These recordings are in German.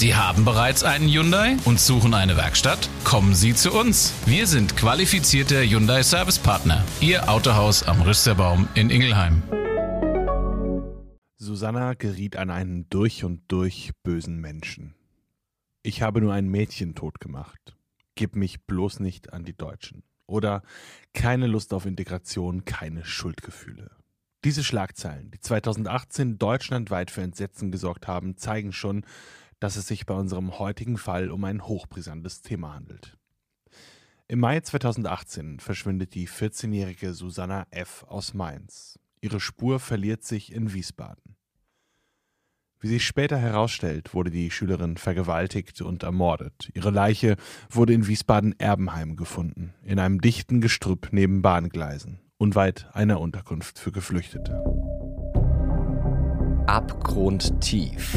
Sie haben bereits einen Hyundai und suchen eine Werkstatt? Kommen Sie zu uns. Wir sind qualifizierte Hyundai Service Partner. Ihr Autohaus am Rüsterbaum in Ingelheim. Susanna geriet an einen durch und durch bösen Menschen. Ich habe nur ein Mädchen tot gemacht. Gib mich bloß nicht an die Deutschen. Oder keine Lust auf Integration, keine Schuldgefühle. Diese Schlagzeilen, die 2018 deutschlandweit für Entsetzen gesorgt haben, zeigen schon, dass es sich bei unserem heutigen Fall um ein hochbrisantes Thema handelt. Im Mai 2018 verschwindet die 14-jährige Susanna F. aus Mainz. Ihre Spur verliert sich in Wiesbaden. Wie sich später herausstellt, wurde die Schülerin vergewaltigt und ermordet. Ihre Leiche wurde in Wiesbaden-Erbenheim gefunden, in einem dichten Gestrüpp neben Bahngleisen, unweit einer Unterkunft für Geflüchtete. Abgrundtief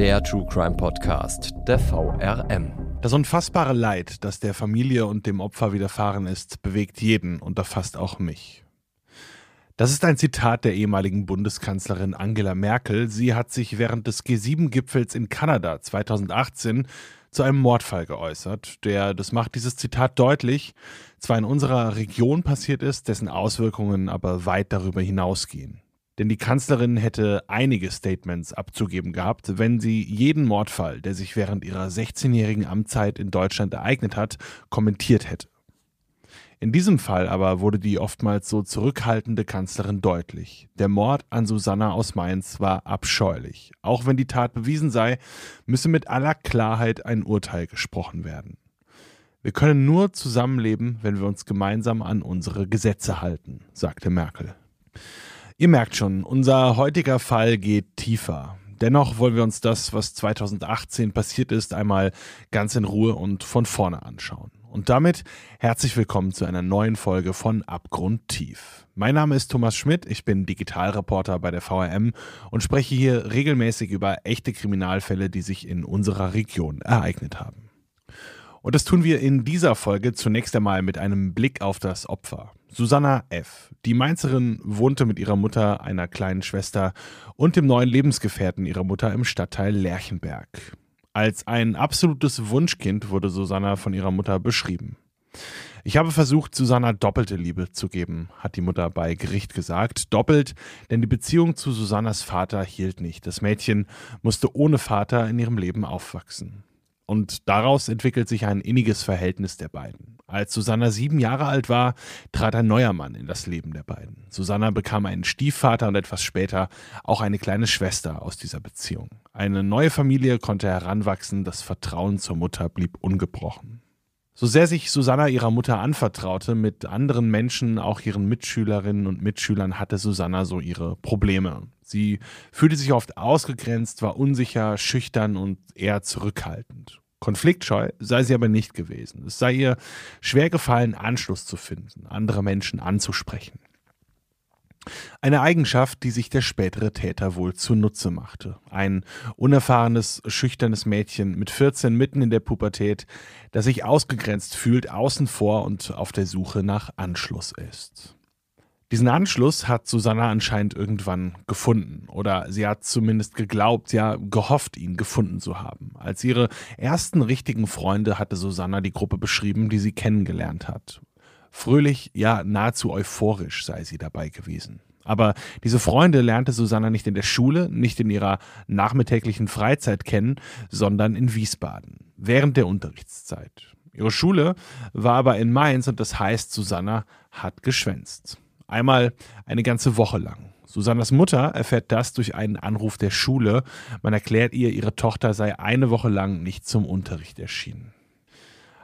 der True Crime Podcast der VRM. Das unfassbare Leid, das der Familie und dem Opfer widerfahren ist, bewegt jeden und erfasst auch mich. Das ist ein Zitat der ehemaligen Bundeskanzlerin Angela Merkel. Sie hat sich während des G7-Gipfels in Kanada 2018 zu einem Mordfall geäußert, der, das macht dieses Zitat deutlich, zwar in unserer Region passiert ist, dessen Auswirkungen aber weit darüber hinausgehen. Denn die Kanzlerin hätte einige Statements abzugeben gehabt, wenn sie jeden Mordfall, der sich während ihrer 16-jährigen Amtszeit in Deutschland ereignet hat, kommentiert hätte. In diesem Fall aber wurde die oftmals so zurückhaltende Kanzlerin deutlich. Der Mord an Susanna aus Mainz war abscheulich. Auch wenn die Tat bewiesen sei, müsse mit aller Klarheit ein Urteil gesprochen werden. Wir können nur zusammenleben, wenn wir uns gemeinsam an unsere Gesetze halten, sagte Merkel. Ihr merkt schon, unser heutiger Fall geht tiefer. Dennoch wollen wir uns das, was 2018 passiert ist, einmal ganz in Ruhe und von vorne anschauen. Und damit herzlich willkommen zu einer neuen Folge von Abgrundtief. Mein Name ist Thomas Schmidt, ich bin Digitalreporter bei der VRM und spreche hier regelmäßig über echte Kriminalfälle, die sich in unserer Region ereignet haben. Und das tun wir in dieser Folge zunächst einmal mit einem Blick auf das Opfer. Susanna F. Die Mainzerin wohnte mit ihrer Mutter, einer kleinen Schwester und dem neuen Lebensgefährten ihrer Mutter im Stadtteil Lerchenberg. Als ein absolutes Wunschkind wurde Susanna von ihrer Mutter beschrieben. Ich habe versucht, Susanna doppelte Liebe zu geben, hat die Mutter bei Gericht gesagt. Doppelt, denn die Beziehung zu Susannas Vater hielt nicht. Das Mädchen musste ohne Vater in ihrem Leben aufwachsen. Und daraus entwickelt sich ein inniges Verhältnis der beiden. Als Susanna sieben Jahre alt war, trat ein neuer Mann in das Leben der beiden. Susanna bekam einen Stiefvater und etwas später auch eine kleine Schwester aus dieser Beziehung. Eine neue Familie konnte heranwachsen, das Vertrauen zur Mutter blieb ungebrochen. So sehr sich Susanna ihrer Mutter anvertraute, mit anderen Menschen, auch ihren Mitschülerinnen und Mitschülern, hatte Susanna so ihre Probleme. Sie fühlte sich oft ausgegrenzt, war unsicher, schüchtern und eher zurückhaltend. Konfliktscheu sei sie aber nicht gewesen. Es sei ihr schwer gefallen, Anschluss zu finden, andere Menschen anzusprechen. Eine Eigenschaft, die sich der spätere Täter wohl zunutze machte. Ein unerfahrenes, schüchternes Mädchen mit 14 mitten in der Pubertät, das sich ausgegrenzt fühlt, außen vor und auf der Suche nach Anschluss ist. Diesen Anschluss hat Susanna anscheinend irgendwann gefunden oder sie hat zumindest geglaubt, ja gehofft, ihn gefunden zu haben. Als ihre ersten richtigen Freunde hatte Susanna die Gruppe beschrieben, die sie kennengelernt hat. Fröhlich, ja nahezu euphorisch sei sie dabei gewesen. Aber diese Freunde lernte Susanna nicht in der Schule, nicht in ihrer nachmittäglichen Freizeit kennen, sondern in Wiesbaden, während der Unterrichtszeit. Ihre Schule war aber in Mainz und das heißt, Susanna hat geschwänzt. Einmal eine ganze Woche lang. Susannas Mutter erfährt das durch einen Anruf der Schule. Man erklärt ihr, ihre Tochter sei eine Woche lang nicht zum Unterricht erschienen.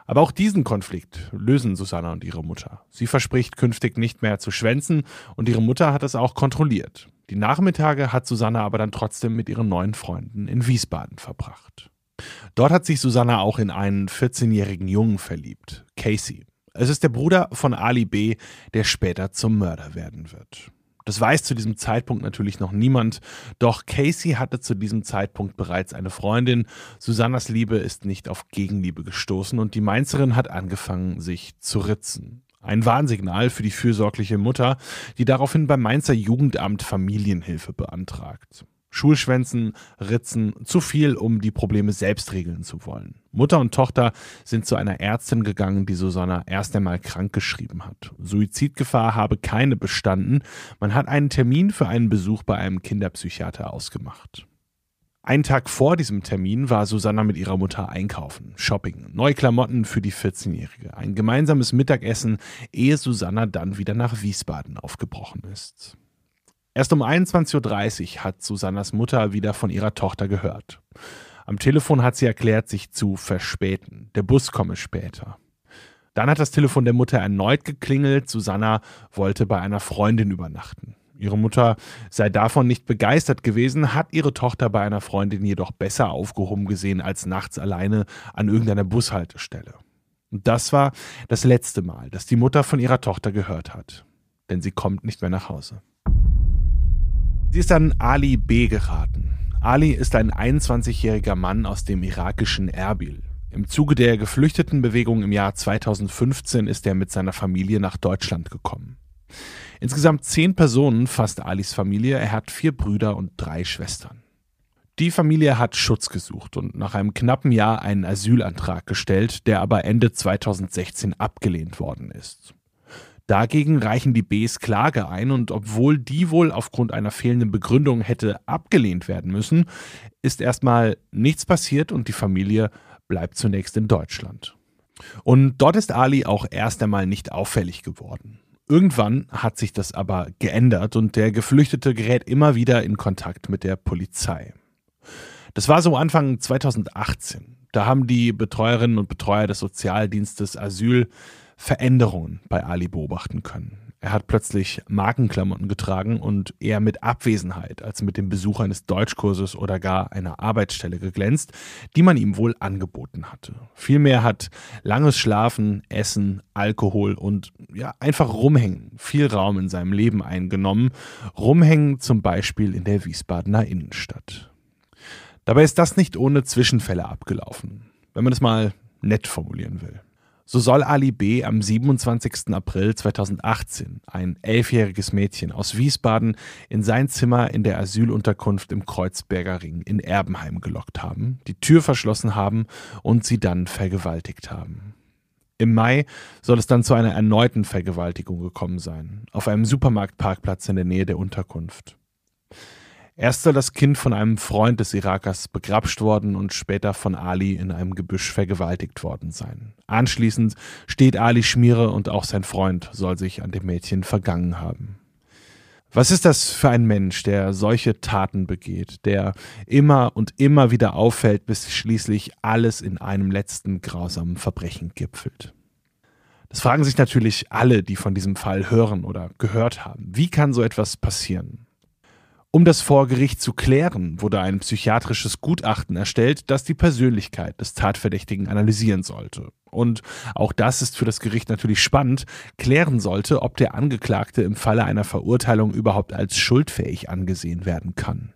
Aber auch diesen Konflikt lösen Susanna und ihre Mutter. Sie verspricht künftig nicht mehr zu schwänzen und ihre Mutter hat es auch kontrolliert. Die Nachmittage hat Susanna aber dann trotzdem mit ihren neuen Freunden in Wiesbaden verbracht. Dort hat sich Susanna auch in einen 14-jährigen Jungen verliebt, Casey. Es ist der Bruder von Ali B., der später zum Mörder werden wird. Das weiß zu diesem Zeitpunkt natürlich noch niemand, doch Casey hatte zu diesem Zeitpunkt bereits eine Freundin. Susannas Liebe ist nicht auf Gegenliebe gestoßen und die Mainzerin hat angefangen, sich zu ritzen. Ein Warnsignal für die fürsorgliche Mutter, die daraufhin beim Mainzer Jugendamt Familienhilfe beantragt. Schulschwänzen, Ritzen, zu viel, um die Probleme selbst regeln zu wollen. Mutter und Tochter sind zu einer Ärztin gegangen, die Susanna erst einmal krank geschrieben hat. Suizidgefahr habe keine bestanden. Man hat einen Termin für einen Besuch bei einem Kinderpsychiater ausgemacht. Einen Tag vor diesem Termin war Susanna mit ihrer Mutter einkaufen, shopping, neue Klamotten für die 14-Jährige, ein gemeinsames Mittagessen, ehe Susanna dann wieder nach Wiesbaden aufgebrochen ist. Erst um 21.30 Uhr hat Susannas Mutter wieder von ihrer Tochter gehört. Am Telefon hat sie erklärt, sich zu verspäten. Der Bus komme später. Dann hat das Telefon der Mutter erneut geklingelt. Susanna wollte bei einer Freundin übernachten. Ihre Mutter sei davon nicht begeistert gewesen, hat ihre Tochter bei einer Freundin jedoch besser aufgehoben gesehen als nachts alleine an irgendeiner Bushaltestelle. Und das war das letzte Mal, dass die Mutter von ihrer Tochter gehört hat. Denn sie kommt nicht mehr nach Hause. Sie ist an Ali B. geraten. Ali ist ein 21-jähriger Mann aus dem irakischen Erbil. Im Zuge der Geflüchtetenbewegung im Jahr 2015 ist er mit seiner Familie nach Deutschland gekommen. Insgesamt zehn Personen fasst Alis Familie. Er hat vier Brüder und drei Schwestern. Die Familie hat Schutz gesucht und nach einem knappen Jahr einen Asylantrag gestellt, der aber Ende 2016 abgelehnt worden ist. Dagegen reichen die Bs Klage ein und obwohl die wohl aufgrund einer fehlenden Begründung hätte abgelehnt werden müssen, ist erstmal nichts passiert und die Familie bleibt zunächst in Deutschland. Und dort ist Ali auch erst einmal nicht auffällig geworden. Irgendwann hat sich das aber geändert und der Geflüchtete gerät immer wieder in Kontakt mit der Polizei. Das war so Anfang 2018. Da haben die Betreuerinnen und Betreuer des Sozialdienstes Asyl Veränderungen bei Ali beobachten können. Er hat plötzlich Markenklamotten getragen und eher mit Abwesenheit als mit dem Besuch eines Deutschkurses oder gar einer Arbeitsstelle geglänzt, die man ihm wohl angeboten hatte. Vielmehr hat langes Schlafen, Essen, Alkohol und ja, einfach rumhängen viel Raum in seinem Leben eingenommen. Rumhängen zum Beispiel in der Wiesbadener Innenstadt. Dabei ist das nicht ohne Zwischenfälle abgelaufen, wenn man es mal nett formulieren will. So soll Ali B. am 27. April 2018 ein elfjähriges Mädchen aus Wiesbaden in sein Zimmer in der Asylunterkunft im Kreuzberger Ring in Erbenheim gelockt haben, die Tür verschlossen haben und sie dann vergewaltigt haben. Im Mai soll es dann zu einer erneuten Vergewaltigung gekommen sein, auf einem Supermarktparkplatz in der Nähe der Unterkunft. Erst soll das Kind von einem Freund des Irakers begrapscht worden und später von Ali in einem Gebüsch vergewaltigt worden sein. Anschließend steht Ali Schmiere und auch sein Freund soll sich an dem Mädchen vergangen haben. Was ist das für ein Mensch, der solche Taten begeht, der immer und immer wieder auffällt, bis schließlich alles in einem letzten grausamen Verbrechen gipfelt? Das fragen sich natürlich alle, die von diesem Fall hören oder gehört haben. Wie kann so etwas passieren? Um das vor Gericht zu klären, wurde ein psychiatrisches Gutachten erstellt, das die Persönlichkeit des Tatverdächtigen analysieren sollte. Und auch das ist für das Gericht natürlich spannend, klären sollte, ob der Angeklagte im Falle einer Verurteilung überhaupt als schuldfähig angesehen werden kann.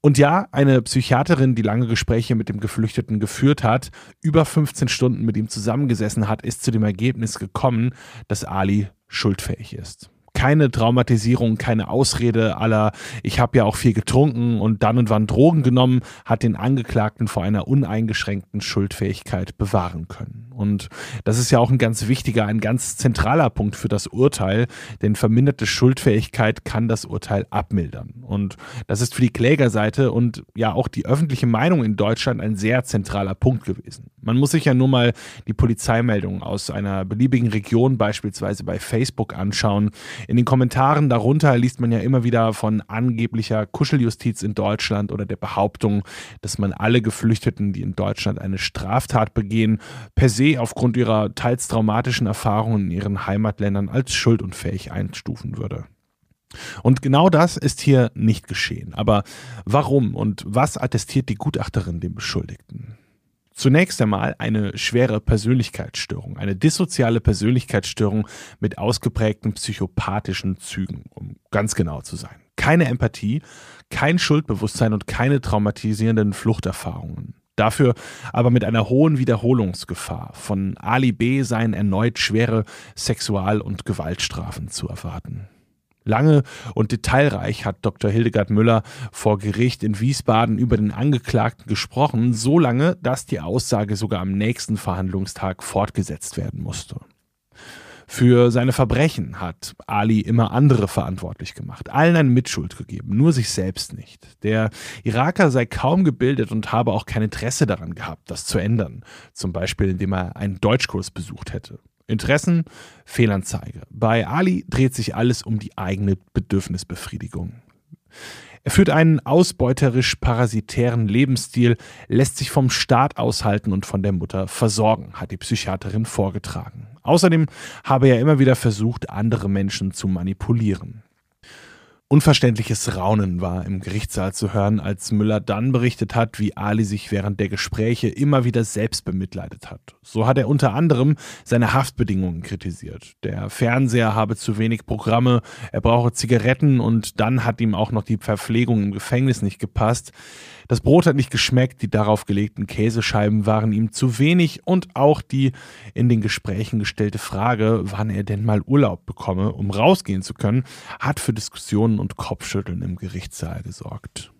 Und ja, eine Psychiaterin, die lange Gespräche mit dem Geflüchteten geführt hat, über 15 Stunden mit ihm zusammengesessen hat, ist zu dem Ergebnis gekommen, dass Ali schuldfähig ist keine Traumatisierung, keine Ausrede aller, ich habe ja auch viel getrunken und dann und wann Drogen genommen, hat den Angeklagten vor einer uneingeschränkten Schuldfähigkeit bewahren können. Und das ist ja auch ein ganz wichtiger, ein ganz zentraler Punkt für das Urteil, denn verminderte Schuldfähigkeit kann das Urteil abmildern. Und das ist für die Klägerseite und ja auch die öffentliche Meinung in Deutschland ein sehr zentraler Punkt gewesen. Man muss sich ja nur mal die Polizeimeldungen aus einer beliebigen Region beispielsweise bei Facebook anschauen. In den Kommentaren darunter liest man ja immer wieder von angeblicher Kuscheljustiz in Deutschland oder der Behauptung, dass man alle Geflüchteten, die in Deutschland eine Straftat begehen, per se aufgrund ihrer teils traumatischen Erfahrungen in ihren Heimatländern als schuldunfähig einstufen würde. Und genau das ist hier nicht geschehen. Aber warum und was attestiert die Gutachterin dem Beschuldigten? Zunächst einmal eine schwere Persönlichkeitsstörung, eine dissoziale Persönlichkeitsstörung mit ausgeprägten psychopathischen Zügen, um ganz genau zu sein. Keine Empathie, kein Schuldbewusstsein und keine traumatisierenden Fluchterfahrungen. Dafür aber mit einer hohen Wiederholungsgefahr. Von Ali B seien erneut schwere Sexual- und Gewaltstrafen zu erwarten. Lange und detailreich hat Dr. Hildegard Müller vor Gericht in Wiesbaden über den Angeklagten gesprochen, so lange, dass die Aussage sogar am nächsten Verhandlungstag fortgesetzt werden musste. Für seine Verbrechen hat Ali immer andere verantwortlich gemacht, allen eine Mitschuld gegeben, nur sich selbst nicht. Der Iraker sei kaum gebildet und habe auch kein Interesse daran gehabt, das zu ändern, zum Beispiel indem er einen Deutschkurs besucht hätte. Interessen, Fehlanzeige. Bei Ali dreht sich alles um die eigene Bedürfnisbefriedigung. Er führt einen ausbeuterisch-parasitären Lebensstil, lässt sich vom Staat aushalten und von der Mutter versorgen, hat die Psychiaterin vorgetragen. Außerdem habe er immer wieder versucht, andere Menschen zu manipulieren. Unverständliches Raunen war im Gerichtssaal zu hören, als Müller dann berichtet hat, wie Ali sich während der Gespräche immer wieder selbst bemitleidet hat. So hat er unter anderem seine Haftbedingungen kritisiert. Der Fernseher habe zu wenig Programme, er brauche Zigaretten und dann hat ihm auch noch die Verpflegung im Gefängnis nicht gepasst. Das Brot hat nicht geschmeckt, die darauf gelegten Käsescheiben waren ihm zu wenig und auch die in den Gesprächen gestellte Frage, wann er denn mal Urlaub bekomme, um rausgehen zu können, hat für Diskussionen und Kopfschütteln im Gerichtssaal gesorgt.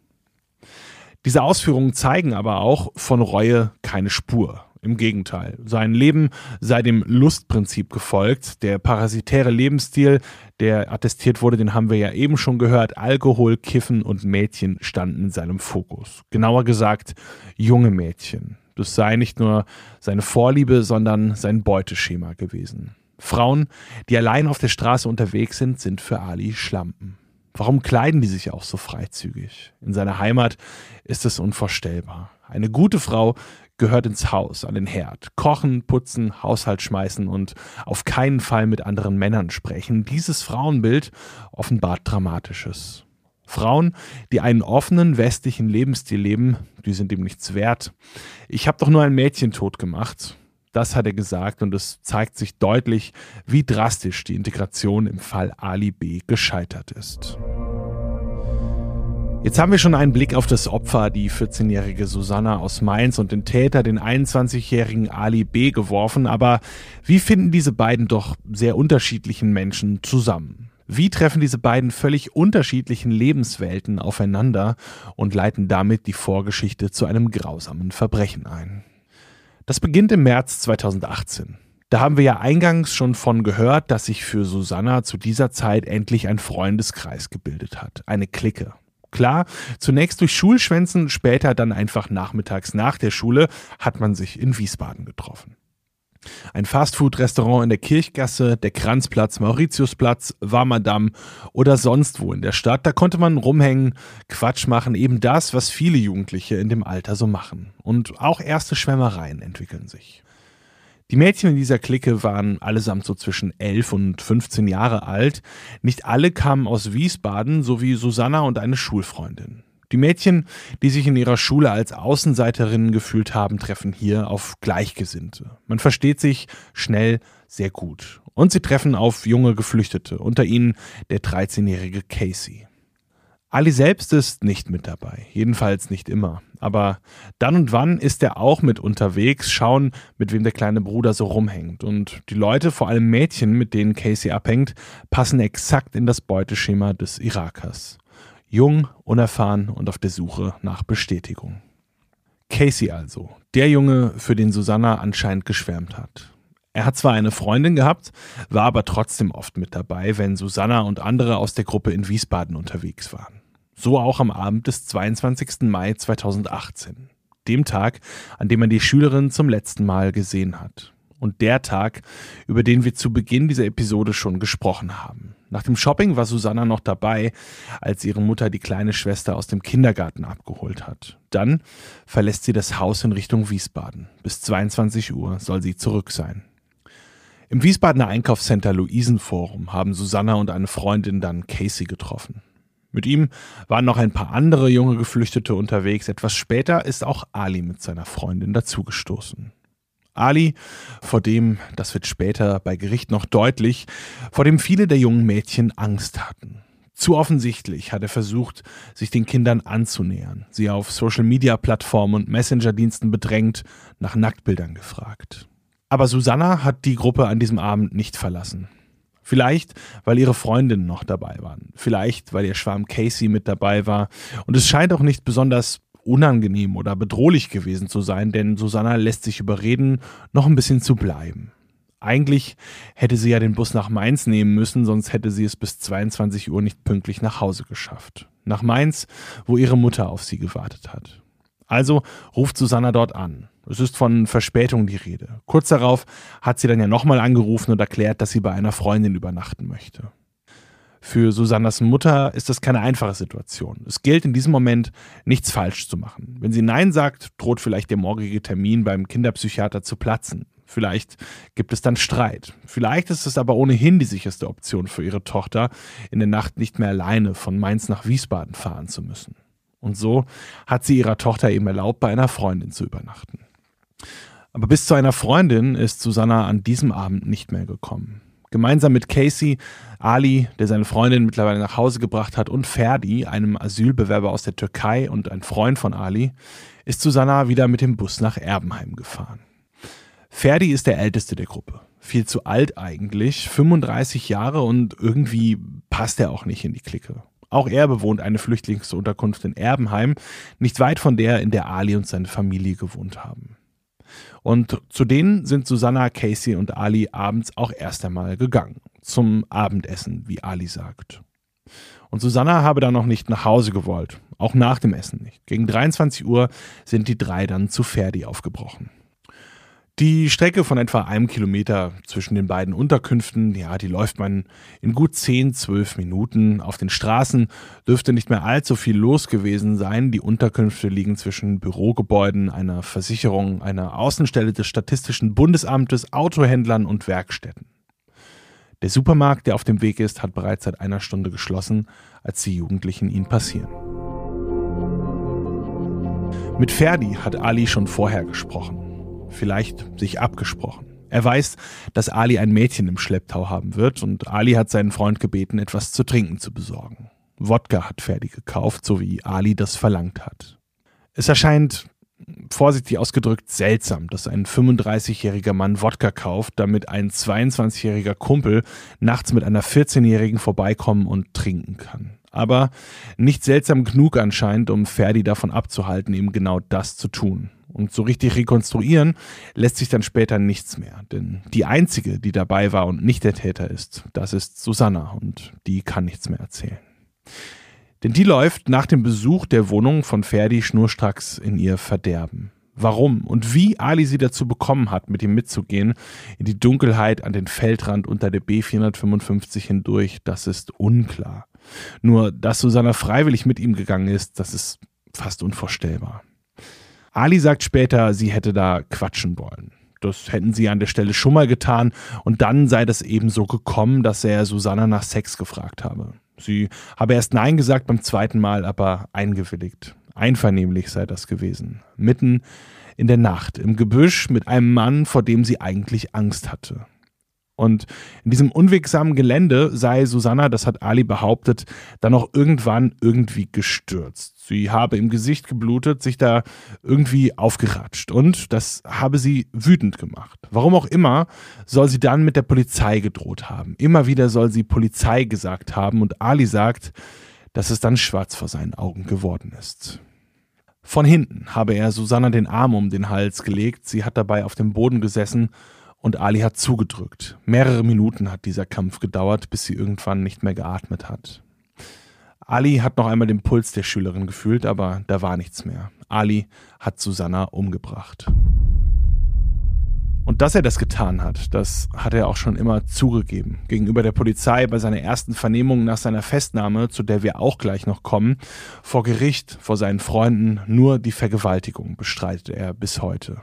Diese Ausführungen zeigen aber auch von Reue keine Spur. Im Gegenteil, sein Leben sei dem Lustprinzip gefolgt. Der parasitäre Lebensstil, der attestiert wurde, den haben wir ja eben schon gehört. Alkohol, Kiffen und Mädchen standen in seinem Fokus. Genauer gesagt, junge Mädchen. Das sei nicht nur seine Vorliebe, sondern sein Beuteschema gewesen. Frauen, die allein auf der Straße unterwegs sind, sind für Ali Schlampen. Warum kleiden die sich auch so freizügig? In seiner Heimat ist es unvorstellbar. Eine gute Frau gehört ins Haus, an den Herd. Kochen, putzen, Haushalt schmeißen und auf keinen Fall mit anderen Männern sprechen. Dieses Frauenbild offenbart Dramatisches. Frauen, die einen offenen westlichen Lebensstil leben, die sind ihm nichts wert. Ich habe doch nur ein Mädchen tot gemacht. Das hat er gesagt und es zeigt sich deutlich, wie drastisch die Integration im Fall Ali B gescheitert ist. Jetzt haben wir schon einen Blick auf das Opfer, die 14-jährige Susanna aus Mainz und den Täter, den 21-jährigen Ali B. geworfen, aber wie finden diese beiden doch sehr unterschiedlichen Menschen zusammen? Wie treffen diese beiden völlig unterschiedlichen Lebenswelten aufeinander und leiten damit die Vorgeschichte zu einem grausamen Verbrechen ein? Das beginnt im März 2018. Da haben wir ja eingangs schon von gehört, dass sich für Susanna zu dieser Zeit endlich ein Freundeskreis gebildet hat, eine Clique. Klar, zunächst durch Schulschwänzen, später dann einfach nachmittags nach der Schule hat man sich in Wiesbaden getroffen. Ein Fastfood-Restaurant in der Kirchgasse, der Kranzplatz, Mauritiusplatz, Warmerdamm oder sonst wo in der Stadt, da konnte man rumhängen, Quatsch machen, eben das, was viele Jugendliche in dem Alter so machen. Und auch erste Schwärmereien entwickeln sich. Die Mädchen in dieser Clique waren allesamt so zwischen 11 und 15 Jahre alt. Nicht alle kamen aus Wiesbaden, so wie Susanna und eine Schulfreundin. Die Mädchen, die sich in ihrer Schule als Außenseiterinnen gefühlt haben, treffen hier auf Gleichgesinnte. Man versteht sich schnell sehr gut. Und sie treffen auf junge Geflüchtete, unter ihnen der 13-jährige Casey. Ali selbst ist nicht mit dabei, jedenfalls nicht immer. Aber dann und wann ist er auch mit unterwegs, schauen, mit wem der kleine Bruder so rumhängt. Und die Leute, vor allem Mädchen, mit denen Casey abhängt, passen exakt in das Beuteschema des Irakers. Jung, unerfahren und auf der Suche nach Bestätigung. Casey also, der Junge, für den Susanna anscheinend geschwärmt hat. Er hat zwar eine Freundin gehabt, war aber trotzdem oft mit dabei, wenn Susanna und andere aus der Gruppe in Wiesbaden unterwegs waren. So auch am Abend des 22. Mai 2018, dem Tag, an dem man die Schülerin zum letzten Mal gesehen hat. Und der Tag, über den wir zu Beginn dieser Episode schon gesprochen haben. Nach dem Shopping war Susanna noch dabei, als ihre Mutter die kleine Schwester aus dem Kindergarten abgeholt hat. Dann verlässt sie das Haus in Richtung Wiesbaden. Bis 22 Uhr soll sie zurück sein. Im Wiesbadener Einkaufscenter Luisenforum haben Susanna und eine Freundin dann Casey getroffen. Mit ihm waren noch ein paar andere junge Geflüchtete unterwegs. Etwas später ist auch Ali mit seiner Freundin dazugestoßen. Ali, vor dem, das wird später bei Gericht noch deutlich, vor dem viele der jungen Mädchen Angst hatten. Zu offensichtlich hat er versucht, sich den Kindern anzunähern, sie auf Social-Media-Plattformen und Messenger-Diensten bedrängt, nach Nacktbildern gefragt. Aber Susanna hat die Gruppe an diesem Abend nicht verlassen. Vielleicht, weil ihre Freundinnen noch dabei waren. Vielleicht, weil ihr Schwarm Casey mit dabei war. Und es scheint auch nicht besonders unangenehm oder bedrohlich gewesen zu sein, denn Susanna lässt sich überreden, noch ein bisschen zu bleiben. Eigentlich hätte sie ja den Bus nach Mainz nehmen müssen, sonst hätte sie es bis 22 Uhr nicht pünktlich nach Hause geschafft. Nach Mainz, wo ihre Mutter auf sie gewartet hat. Also ruft Susanna dort an. Es ist von Verspätung die Rede. Kurz darauf hat sie dann ja nochmal angerufen und erklärt, dass sie bei einer Freundin übernachten möchte. Für Susannas Mutter ist das keine einfache Situation. Es gilt in diesem Moment, nichts falsch zu machen. Wenn sie Nein sagt, droht vielleicht der morgige Termin beim Kinderpsychiater zu platzen. Vielleicht gibt es dann Streit. Vielleicht ist es aber ohnehin die sicherste Option für ihre Tochter, in der Nacht nicht mehr alleine von Mainz nach Wiesbaden fahren zu müssen. Und so hat sie ihrer Tochter eben erlaubt, bei einer Freundin zu übernachten. Aber bis zu einer Freundin ist Susanna an diesem Abend nicht mehr gekommen. Gemeinsam mit Casey, Ali, der seine Freundin mittlerweile nach Hause gebracht hat, und Ferdi, einem Asylbewerber aus der Türkei und ein Freund von Ali, ist Susanna wieder mit dem Bus nach Erbenheim gefahren. Ferdi ist der älteste der Gruppe. Viel zu alt eigentlich, 35 Jahre und irgendwie passt er auch nicht in die Clique. Auch er bewohnt eine Flüchtlingsunterkunft in Erbenheim, nicht weit von der, in der Ali und seine Familie gewohnt haben. Und zu denen sind Susanna, Casey und Ali abends auch erst einmal gegangen. Zum Abendessen, wie Ali sagt. Und Susanna habe dann noch nicht nach Hause gewollt. Auch nach dem Essen nicht. Gegen 23 Uhr sind die drei dann zu Ferdi aufgebrochen. Die Strecke von etwa einem Kilometer zwischen den beiden Unterkünften, ja, die läuft man in gut 10, 12 Minuten. Auf den Straßen dürfte nicht mehr allzu viel los gewesen sein. Die Unterkünfte liegen zwischen Bürogebäuden, einer Versicherung, einer Außenstelle des Statistischen Bundesamtes, Autohändlern und Werkstätten. Der Supermarkt, der auf dem Weg ist, hat bereits seit einer Stunde geschlossen, als die Jugendlichen ihn passieren. Mit Ferdi hat Ali schon vorher gesprochen vielleicht sich abgesprochen. Er weiß, dass Ali ein Mädchen im Schlepptau haben wird und Ali hat seinen Freund gebeten, etwas zu trinken zu besorgen. Wodka hat Ferdi gekauft, so wie Ali das verlangt hat. Es erscheint, vorsichtig ausgedrückt, seltsam, dass ein 35-jähriger Mann Wodka kauft, damit ein 22-jähriger Kumpel nachts mit einer 14-jährigen vorbeikommen und trinken kann. Aber nicht seltsam genug anscheinend, um Ferdi davon abzuhalten, eben genau das zu tun. Und so richtig rekonstruieren lässt sich dann später nichts mehr. Denn die einzige, die dabei war und nicht der Täter ist, das ist Susanna und die kann nichts mehr erzählen. Denn die läuft nach dem Besuch der Wohnung von Ferdi schnurstracks in ihr Verderben. Warum und wie Ali sie dazu bekommen hat, mit ihm mitzugehen, in die Dunkelheit an den Feldrand unter der B455 hindurch, das ist unklar. Nur, dass Susanna freiwillig mit ihm gegangen ist, das ist fast unvorstellbar. Ali sagt später, sie hätte da quatschen wollen. Das hätten sie an der Stelle schon mal getan und dann sei das eben so gekommen, dass er Susanna nach Sex gefragt habe. Sie habe erst Nein gesagt beim zweiten Mal, aber eingewilligt. Einvernehmlich sei das gewesen. Mitten in der Nacht, im Gebüsch mit einem Mann, vor dem sie eigentlich Angst hatte. Und in diesem unwegsamen Gelände sei Susanna, das hat Ali behauptet, dann auch irgendwann irgendwie gestürzt. Sie habe im Gesicht geblutet, sich da irgendwie aufgeratscht und das habe sie wütend gemacht. Warum auch immer, soll sie dann mit der Polizei gedroht haben. Immer wieder soll sie Polizei gesagt haben und Ali sagt, dass es dann schwarz vor seinen Augen geworden ist. Von hinten habe er Susanna den Arm um den Hals gelegt, sie hat dabei auf dem Boden gesessen und Ali hat zugedrückt. Mehrere Minuten hat dieser Kampf gedauert, bis sie irgendwann nicht mehr geatmet hat. Ali hat noch einmal den Puls der Schülerin gefühlt, aber da war nichts mehr. Ali hat Susanna umgebracht. Und dass er das getan hat, das hat er auch schon immer zugegeben. Gegenüber der Polizei bei seiner ersten Vernehmung nach seiner Festnahme, zu der wir auch gleich noch kommen, vor Gericht, vor seinen Freunden, nur die Vergewaltigung bestreitet er bis heute.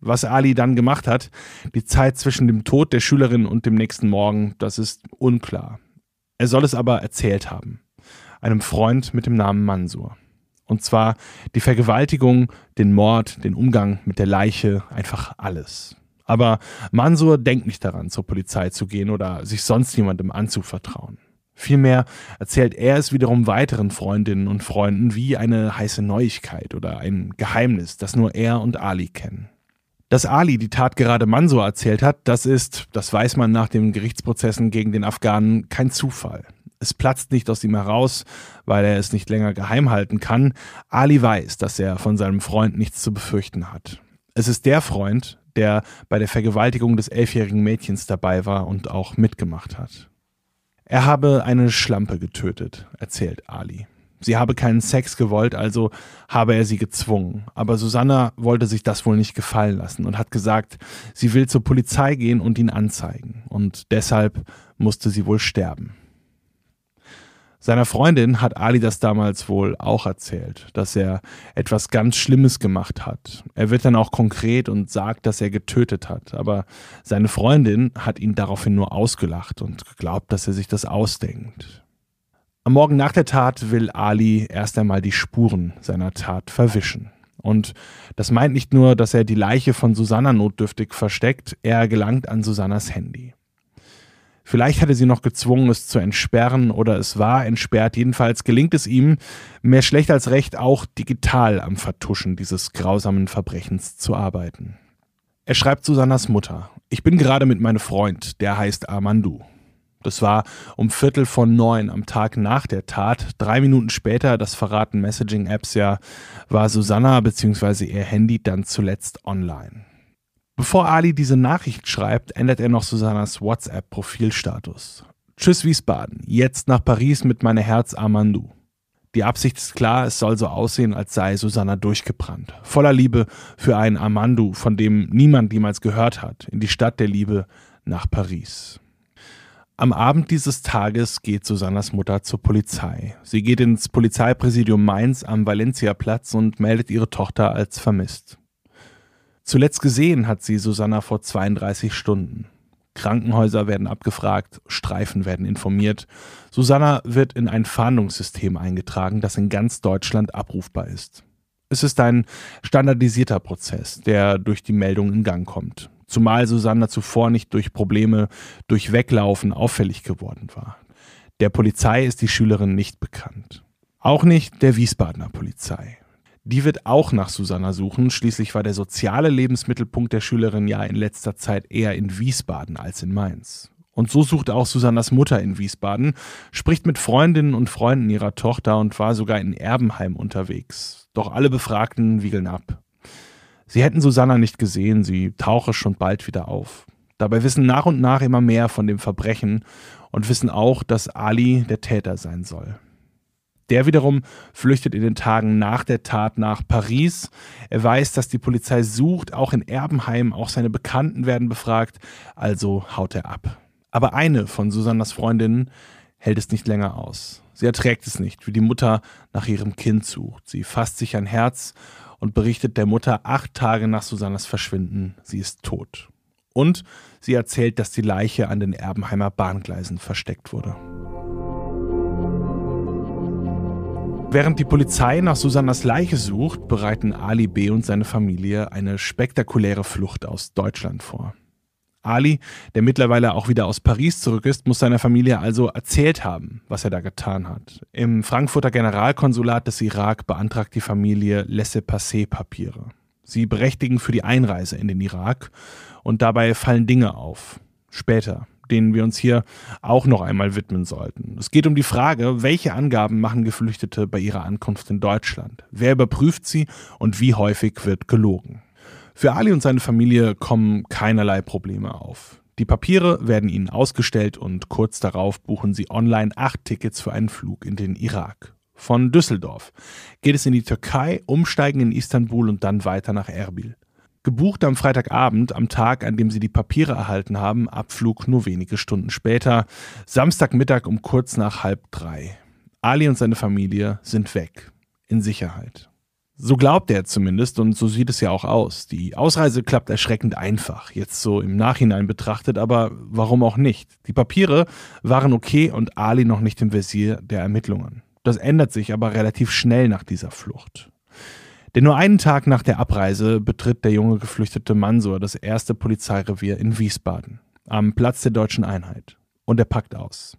Was Ali dann gemacht hat, die Zeit zwischen dem Tod der Schülerin und dem nächsten Morgen, das ist unklar. Er soll es aber erzählt haben. Einem Freund mit dem Namen Mansur. Und zwar die Vergewaltigung, den Mord, den Umgang mit der Leiche, einfach alles. Aber Mansur denkt nicht daran, zur Polizei zu gehen oder sich sonst jemandem anzuvertrauen. Vielmehr erzählt er es wiederum weiteren Freundinnen und Freunden wie eine heiße Neuigkeit oder ein Geheimnis, das nur er und Ali kennen. Dass Ali die Tat gerade Mansur erzählt hat, das ist, das weiß man nach den Gerichtsprozessen gegen den Afghanen, kein Zufall. Es platzt nicht aus ihm heraus, weil er es nicht länger geheim halten kann. Ali weiß, dass er von seinem Freund nichts zu befürchten hat. Es ist der Freund, der bei der Vergewaltigung des elfjährigen Mädchens dabei war und auch mitgemacht hat. Er habe eine Schlampe getötet, erzählt Ali. Sie habe keinen Sex gewollt, also habe er sie gezwungen. Aber Susanna wollte sich das wohl nicht gefallen lassen und hat gesagt, sie will zur Polizei gehen und ihn anzeigen. Und deshalb musste sie wohl sterben. Seiner Freundin hat Ali das damals wohl auch erzählt, dass er etwas ganz Schlimmes gemacht hat. Er wird dann auch konkret und sagt, dass er getötet hat, aber seine Freundin hat ihn daraufhin nur ausgelacht und geglaubt, dass er sich das ausdenkt. Am Morgen nach der Tat will Ali erst einmal die Spuren seiner Tat verwischen. Und das meint nicht nur, dass er die Leiche von Susanna notdürftig versteckt, er gelangt an Susannas Handy. Vielleicht hat er sie noch gezwungen, es zu entsperren oder es war entsperrt. Jedenfalls gelingt es ihm, mehr schlecht als recht auch digital am Vertuschen dieses grausamen Verbrechens zu arbeiten. Er schreibt Susannas Mutter. Ich bin gerade mit meinem Freund, der heißt Armandu. Das war um Viertel von neun am Tag nach der Tat. Drei Minuten später, das verraten Messaging-Apps ja, war Susanna bzw. ihr Handy dann zuletzt online. Bevor Ali diese Nachricht schreibt, ändert er noch Susannas WhatsApp-Profilstatus. Tschüss Wiesbaden, jetzt nach Paris mit meiner Herz Amandu. Die Absicht ist klar, es soll so aussehen, als sei Susanna durchgebrannt. Voller Liebe für einen Amandu, von dem niemand jemals gehört hat, in die Stadt der Liebe nach Paris. Am Abend dieses Tages geht Susannas Mutter zur Polizei. Sie geht ins Polizeipräsidium Mainz am Valencia-Platz und meldet ihre Tochter als vermisst. Zuletzt gesehen hat sie Susanna vor 32 Stunden. Krankenhäuser werden abgefragt, Streifen werden informiert. Susanna wird in ein Fahndungssystem eingetragen, das in ganz Deutschland abrufbar ist. Es ist ein standardisierter Prozess, der durch die Meldung in Gang kommt. Zumal Susanna zuvor nicht durch Probleme durch Weglaufen auffällig geworden war. Der Polizei ist die Schülerin nicht bekannt. Auch nicht der Wiesbadener Polizei. Die wird auch nach Susanna suchen. Schließlich war der soziale Lebensmittelpunkt der Schülerin ja in letzter Zeit eher in Wiesbaden als in Mainz. Und so sucht auch Susannas Mutter in Wiesbaden, spricht mit Freundinnen und Freunden ihrer Tochter und war sogar in Erbenheim unterwegs. Doch alle Befragten wiegeln ab. Sie hätten Susanna nicht gesehen, sie tauche schon bald wieder auf. Dabei wissen nach und nach immer mehr von dem Verbrechen und wissen auch, dass Ali der Täter sein soll. Der wiederum flüchtet in den Tagen nach der Tat nach Paris. Er weiß, dass die Polizei sucht, auch in Erbenheim, auch seine Bekannten werden befragt, also haut er ab. Aber eine von Susannas Freundinnen hält es nicht länger aus. Sie erträgt es nicht, wie die Mutter nach ihrem Kind sucht. Sie fasst sich ein Herz und berichtet der Mutter acht Tage nach Susannas Verschwinden, sie ist tot. Und sie erzählt, dass die Leiche an den Erbenheimer Bahngleisen versteckt wurde. Während die Polizei nach Susannas Leiche sucht, bereiten Ali B. und seine Familie eine spektakuläre Flucht aus Deutschland vor. Ali, der mittlerweile auch wieder aus Paris zurück ist, muss seiner Familie also erzählt haben, was er da getan hat. Im Frankfurter Generalkonsulat des Irak beantragt die Familie Laissez-passer-Papiere. Sie berechtigen für die Einreise in den Irak und dabei fallen Dinge auf. Später, denen wir uns hier auch noch einmal widmen sollten. Es geht um die Frage, welche Angaben machen Geflüchtete bei ihrer Ankunft in Deutschland? Wer überprüft sie und wie häufig wird gelogen? Für Ali und seine Familie kommen keinerlei Probleme auf. Die Papiere werden ihnen ausgestellt und kurz darauf buchen sie online acht Tickets für einen Flug in den Irak. Von Düsseldorf geht es in die Türkei, umsteigen in Istanbul und dann weiter nach Erbil. Gebucht am Freitagabend, am Tag, an dem sie die Papiere erhalten haben, Abflug nur wenige Stunden später, Samstagmittag um kurz nach halb drei. Ali und seine Familie sind weg, in Sicherheit. So glaubt er zumindest und so sieht es ja auch aus. Die Ausreise klappt erschreckend einfach, jetzt so im Nachhinein betrachtet, aber warum auch nicht? Die Papiere waren okay und Ali noch nicht im Visier der Ermittlungen. Das ändert sich aber relativ schnell nach dieser Flucht. Denn nur einen Tag nach der Abreise betritt der junge geflüchtete Mansur das erste Polizeirevier in Wiesbaden, am Platz der deutschen Einheit. Und er packt aus.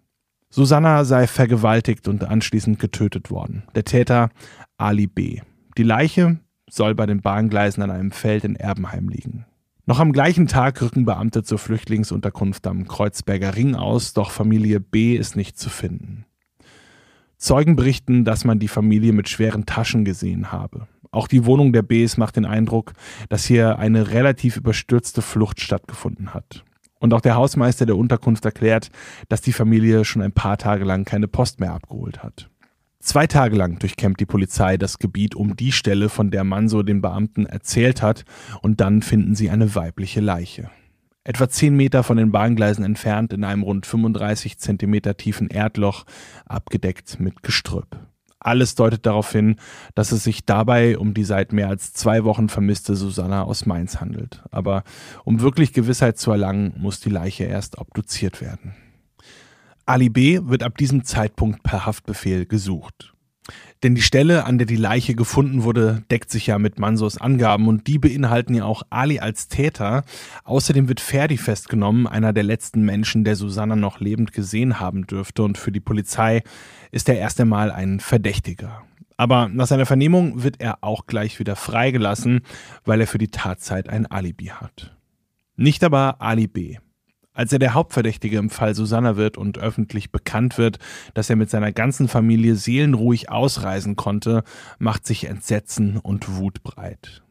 Susanna sei vergewaltigt und anschließend getötet worden. Der Täter Ali B. Die Leiche soll bei den Bahngleisen an einem Feld in Erbenheim liegen. Noch am gleichen Tag rücken Beamte zur Flüchtlingsunterkunft am Kreuzberger Ring aus, doch Familie B ist nicht zu finden. Zeugen berichten, dass man die Familie mit schweren Taschen gesehen habe. Auch die Wohnung der Bs macht den Eindruck, dass hier eine relativ überstürzte Flucht stattgefunden hat. Und auch der Hausmeister der Unterkunft erklärt, dass die Familie schon ein paar Tage lang keine Post mehr abgeholt hat. Zwei Tage lang durchkämmt die Polizei das Gebiet um die Stelle, von der Manso den Beamten erzählt hat, und dann finden sie eine weibliche Leiche. Etwa zehn Meter von den Bahngleisen entfernt in einem rund 35 Zentimeter tiefen Erdloch, abgedeckt mit Gestrüpp. Alles deutet darauf hin, dass es sich dabei um die seit mehr als zwei Wochen vermisste Susanna aus Mainz handelt. Aber um wirklich Gewissheit zu erlangen, muss die Leiche erst obduziert werden. Ali B. wird ab diesem Zeitpunkt per Haftbefehl gesucht. Denn die Stelle, an der die Leiche gefunden wurde, deckt sich ja mit Mansos Angaben und die beinhalten ja auch Ali als Täter. Außerdem wird Ferdi festgenommen, einer der letzten Menschen, der Susanna noch lebend gesehen haben dürfte und für die Polizei ist er erst einmal ein Verdächtiger. Aber nach seiner Vernehmung wird er auch gleich wieder freigelassen, weil er für die Tatzeit ein Alibi hat. Nicht aber Ali B. Als er der Hauptverdächtige im Fall Susanna wird und öffentlich bekannt wird, dass er mit seiner ganzen Familie seelenruhig ausreisen konnte, macht sich Entsetzen und Wut breit.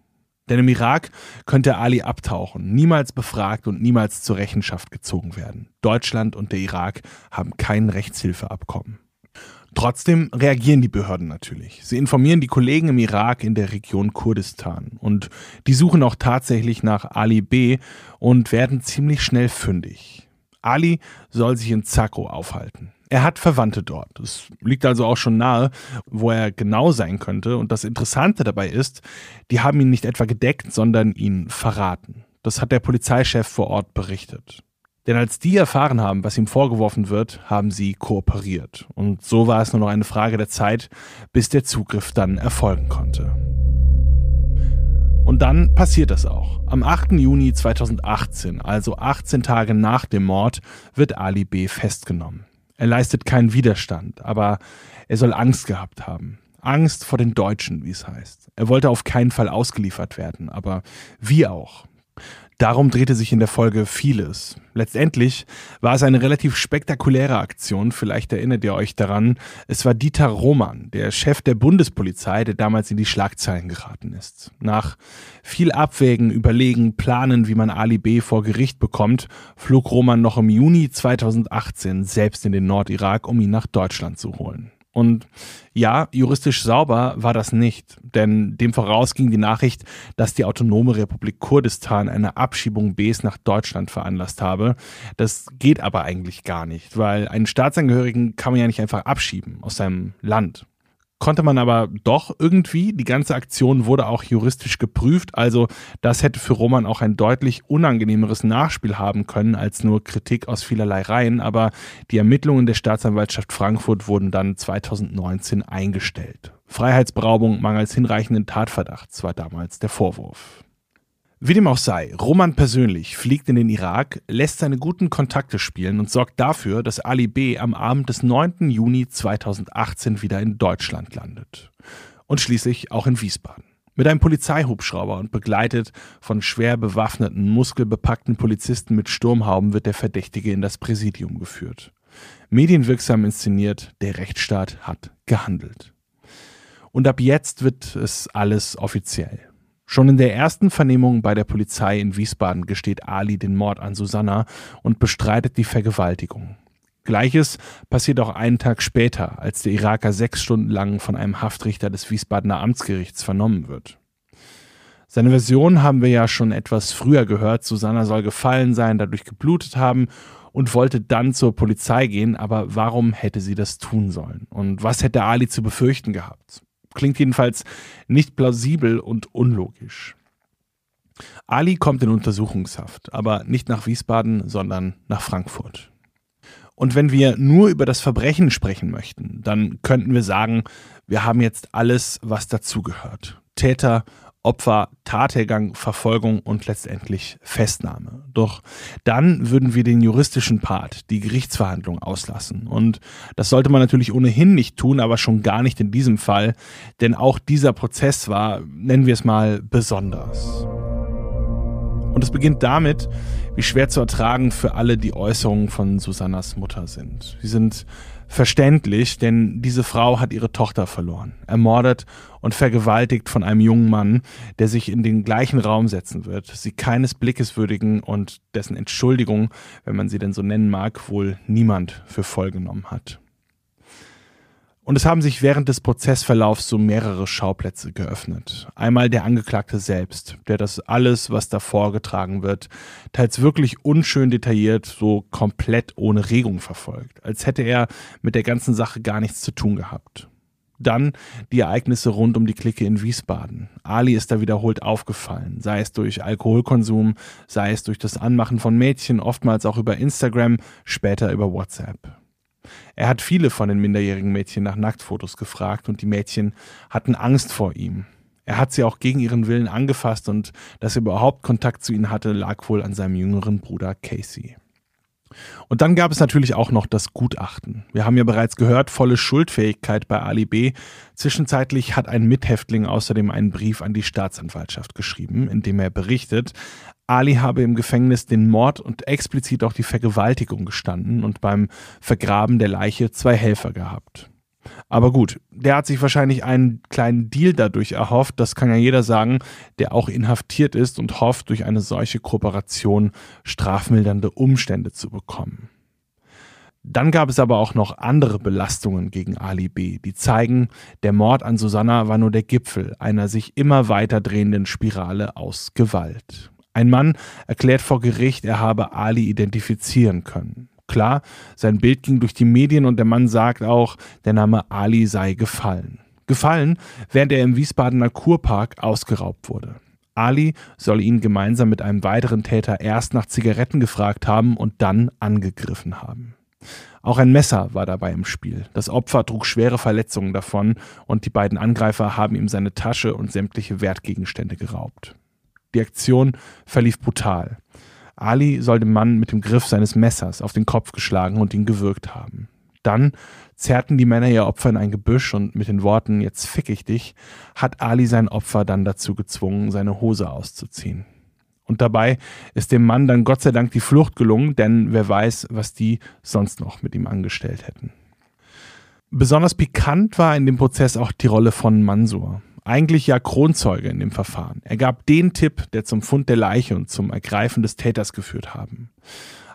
Denn im Irak könnte Ali abtauchen, niemals befragt und niemals zur Rechenschaft gezogen werden. Deutschland und der Irak haben kein Rechtshilfeabkommen. Trotzdem reagieren die Behörden natürlich. Sie informieren die Kollegen im Irak in der Region Kurdistan und die suchen auch tatsächlich nach Ali B und werden ziemlich schnell fündig. Ali soll sich in Zakko aufhalten. Er hat Verwandte dort. Es liegt also auch schon nahe, wo er genau sein könnte. Und das Interessante dabei ist, die haben ihn nicht etwa gedeckt, sondern ihn verraten. Das hat der Polizeichef vor Ort berichtet. Denn als die erfahren haben, was ihm vorgeworfen wird, haben sie kooperiert. Und so war es nur noch eine Frage der Zeit, bis der Zugriff dann erfolgen konnte. Und dann passiert es auch. Am 8. Juni 2018, also 18 Tage nach dem Mord, wird Ali B. festgenommen. Er leistet keinen Widerstand, aber er soll Angst gehabt haben. Angst vor den Deutschen, wie es heißt. Er wollte auf keinen Fall ausgeliefert werden, aber wie auch. Darum drehte sich in der Folge vieles. Letztendlich war es eine relativ spektakuläre Aktion, vielleicht erinnert ihr euch daran. Es war Dieter Roman, der Chef der Bundespolizei, der damals in die Schlagzeilen geraten ist. Nach viel Abwägen, Überlegen, Planen, wie man Ali B. vor Gericht bekommt, flog Roman noch im Juni 2018 selbst in den Nordirak, um ihn nach Deutschland zu holen. Und ja, juristisch sauber war das nicht, denn dem voraus ging die Nachricht, dass die Autonome Republik Kurdistan eine Abschiebung Bs nach Deutschland veranlasst habe. Das geht aber eigentlich gar nicht, weil einen Staatsangehörigen kann man ja nicht einfach abschieben aus seinem Land konnte man aber doch irgendwie. Die ganze Aktion wurde auch juristisch geprüft, also das hätte für Roman auch ein deutlich unangenehmeres Nachspiel haben können als nur Kritik aus vielerlei Reihen, aber die Ermittlungen der Staatsanwaltschaft Frankfurt wurden dann 2019 eingestellt. Freiheitsberaubung mangels hinreichenden Tatverdachts war damals der Vorwurf. Wie dem auch sei, Roman persönlich fliegt in den Irak, lässt seine guten Kontakte spielen und sorgt dafür, dass Ali B. am Abend des 9. Juni 2018 wieder in Deutschland landet. Und schließlich auch in Wiesbaden. Mit einem Polizeihubschrauber und begleitet von schwer bewaffneten, muskelbepackten Polizisten mit Sturmhauben wird der Verdächtige in das Präsidium geführt. Medienwirksam inszeniert, der Rechtsstaat hat gehandelt. Und ab jetzt wird es alles offiziell. Schon in der ersten Vernehmung bei der Polizei in Wiesbaden gesteht Ali den Mord an Susanna und bestreitet die Vergewaltigung. Gleiches passiert auch einen Tag später, als der Iraker sechs Stunden lang von einem Haftrichter des Wiesbadener Amtsgerichts vernommen wird. Seine Version haben wir ja schon etwas früher gehört. Susanna soll gefallen sein, dadurch geblutet haben und wollte dann zur Polizei gehen, aber warum hätte sie das tun sollen? Und was hätte Ali zu befürchten gehabt? Klingt jedenfalls nicht plausibel und unlogisch. Ali kommt in Untersuchungshaft, aber nicht nach Wiesbaden, sondern nach Frankfurt. Und wenn wir nur über das Verbrechen sprechen möchten, dann könnten wir sagen, wir haben jetzt alles, was dazugehört. Täter, Opfer, Tathergang, Verfolgung und letztendlich Festnahme. Doch dann würden wir den juristischen Part, die Gerichtsverhandlung auslassen. Und das sollte man natürlich ohnehin nicht tun, aber schon gar nicht in diesem Fall, denn auch dieser Prozess war, nennen wir es mal, besonders. Und es beginnt damit, wie schwer zu ertragen für alle die Äußerungen von Susannas Mutter sind. Sie sind verständlich, denn diese Frau hat ihre Tochter verloren, ermordet und vergewaltigt von einem jungen Mann, der sich in den gleichen Raum setzen wird, sie keines Blickes würdigen und dessen Entschuldigung, wenn man sie denn so nennen mag, wohl niemand für voll genommen hat. Und es haben sich während des Prozessverlaufs so mehrere Schauplätze geöffnet. Einmal der Angeklagte selbst, der das alles, was da vorgetragen wird, teils wirklich unschön detailliert, so komplett ohne Regung verfolgt, als hätte er mit der ganzen Sache gar nichts zu tun gehabt. Dann die Ereignisse rund um die Clique in Wiesbaden. Ali ist da wiederholt aufgefallen, sei es durch Alkoholkonsum, sei es durch das Anmachen von Mädchen, oftmals auch über Instagram, später über WhatsApp. Er hat viele von den minderjährigen Mädchen nach Nacktfotos gefragt und die Mädchen hatten Angst vor ihm. Er hat sie auch gegen ihren Willen angefasst und dass er überhaupt Kontakt zu ihnen hatte, lag wohl an seinem jüngeren Bruder Casey. Und dann gab es natürlich auch noch das Gutachten. Wir haben ja bereits gehört, volle Schuldfähigkeit bei Ali B. Zwischenzeitlich hat ein Mithäftling außerdem einen Brief an die Staatsanwaltschaft geschrieben, in dem er berichtet, Ali habe im Gefängnis den Mord und explizit auch die Vergewaltigung gestanden und beim Vergraben der Leiche zwei Helfer gehabt. Aber gut, der hat sich wahrscheinlich einen kleinen Deal dadurch erhofft, das kann ja jeder sagen, der auch inhaftiert ist und hofft, durch eine solche Kooperation strafmildernde Umstände zu bekommen. Dann gab es aber auch noch andere Belastungen gegen Ali B., die zeigen, der Mord an Susanna war nur der Gipfel einer sich immer weiter drehenden Spirale aus Gewalt. Ein Mann erklärt vor Gericht, er habe Ali identifizieren können. Klar, sein Bild ging durch die Medien und der Mann sagt auch, der Name Ali sei gefallen. Gefallen, während er im Wiesbadener Kurpark ausgeraubt wurde. Ali soll ihn gemeinsam mit einem weiteren Täter erst nach Zigaretten gefragt haben und dann angegriffen haben. Auch ein Messer war dabei im Spiel. Das Opfer trug schwere Verletzungen davon und die beiden Angreifer haben ihm seine Tasche und sämtliche Wertgegenstände geraubt. Die Aktion verlief brutal. Ali soll dem Mann mit dem Griff seines Messers auf den Kopf geschlagen und ihn gewürgt haben. Dann zerrten die Männer ihr Opfer in ein Gebüsch und mit den Worten Jetzt fick ich dich, hat Ali sein Opfer dann dazu gezwungen, seine Hose auszuziehen. Und dabei ist dem Mann dann Gott sei Dank die Flucht gelungen, denn wer weiß, was die sonst noch mit ihm angestellt hätten. Besonders pikant war in dem Prozess auch die Rolle von Mansur eigentlich ja Kronzeuge in dem Verfahren. Er gab den Tipp, der zum Fund der Leiche und zum Ergreifen des Täters geführt haben.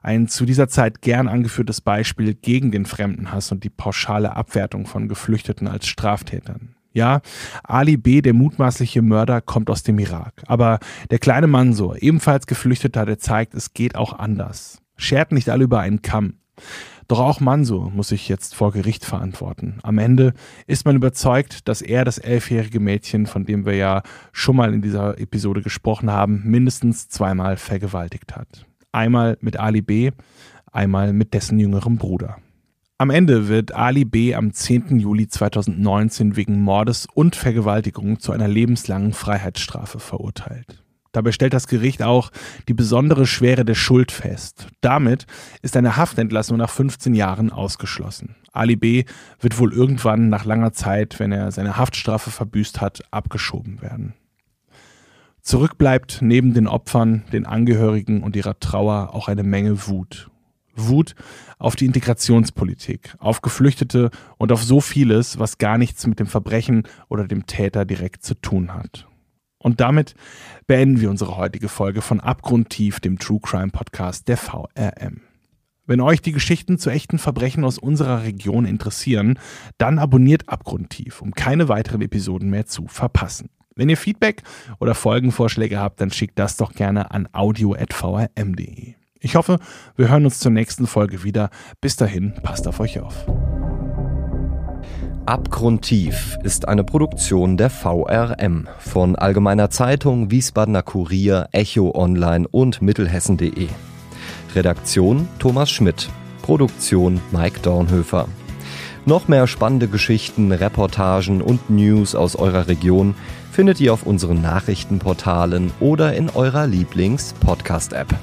Ein zu dieser Zeit gern angeführtes Beispiel gegen den Fremdenhass und die pauschale Abwertung von Geflüchteten als Straftätern. Ja, Ali B., der mutmaßliche Mörder, kommt aus dem Irak. Aber der kleine Mansur, ebenfalls Geflüchteter, der zeigt, es geht auch anders. Schert nicht alle über einen Kamm. Doch auch Mansur muss sich jetzt vor Gericht verantworten. Am Ende ist man überzeugt, dass er das elfjährige Mädchen, von dem wir ja schon mal in dieser Episode gesprochen haben, mindestens zweimal vergewaltigt hat. Einmal mit Ali B., einmal mit dessen jüngerem Bruder. Am Ende wird Ali B. am 10. Juli 2019 wegen Mordes und Vergewaltigung zu einer lebenslangen Freiheitsstrafe verurteilt. Dabei stellt das Gericht auch die besondere Schwere der Schuld fest. Damit ist eine Haftentlassung nach 15 Jahren ausgeschlossen. Ali B. wird wohl irgendwann nach langer Zeit, wenn er seine Haftstrafe verbüßt hat, abgeschoben werden. Zurück bleibt neben den Opfern, den Angehörigen und ihrer Trauer auch eine Menge Wut. Wut auf die Integrationspolitik, auf Geflüchtete und auf so vieles, was gar nichts mit dem Verbrechen oder dem Täter direkt zu tun hat. Und damit beenden wir unsere heutige Folge von Abgrundtief, dem True Crime Podcast der VRM. Wenn euch die Geschichten zu echten Verbrechen aus unserer Region interessieren, dann abonniert Abgrundtief, um keine weiteren Episoden mehr zu verpassen. Wenn ihr Feedback oder Folgenvorschläge habt, dann schickt das doch gerne an audio.vrm.de. Ich hoffe, wir hören uns zur nächsten Folge wieder. Bis dahin, passt auf euch auf. Abgrundtief ist eine Produktion der VRM von Allgemeiner Zeitung, Wiesbadener Kurier, Echo Online und Mittelhessen.de. Redaktion Thomas Schmidt. Produktion Mike Dornhöfer. Noch mehr spannende Geschichten, Reportagen und News aus eurer Region findet ihr auf unseren Nachrichtenportalen oder in eurer Lieblings-Podcast-App.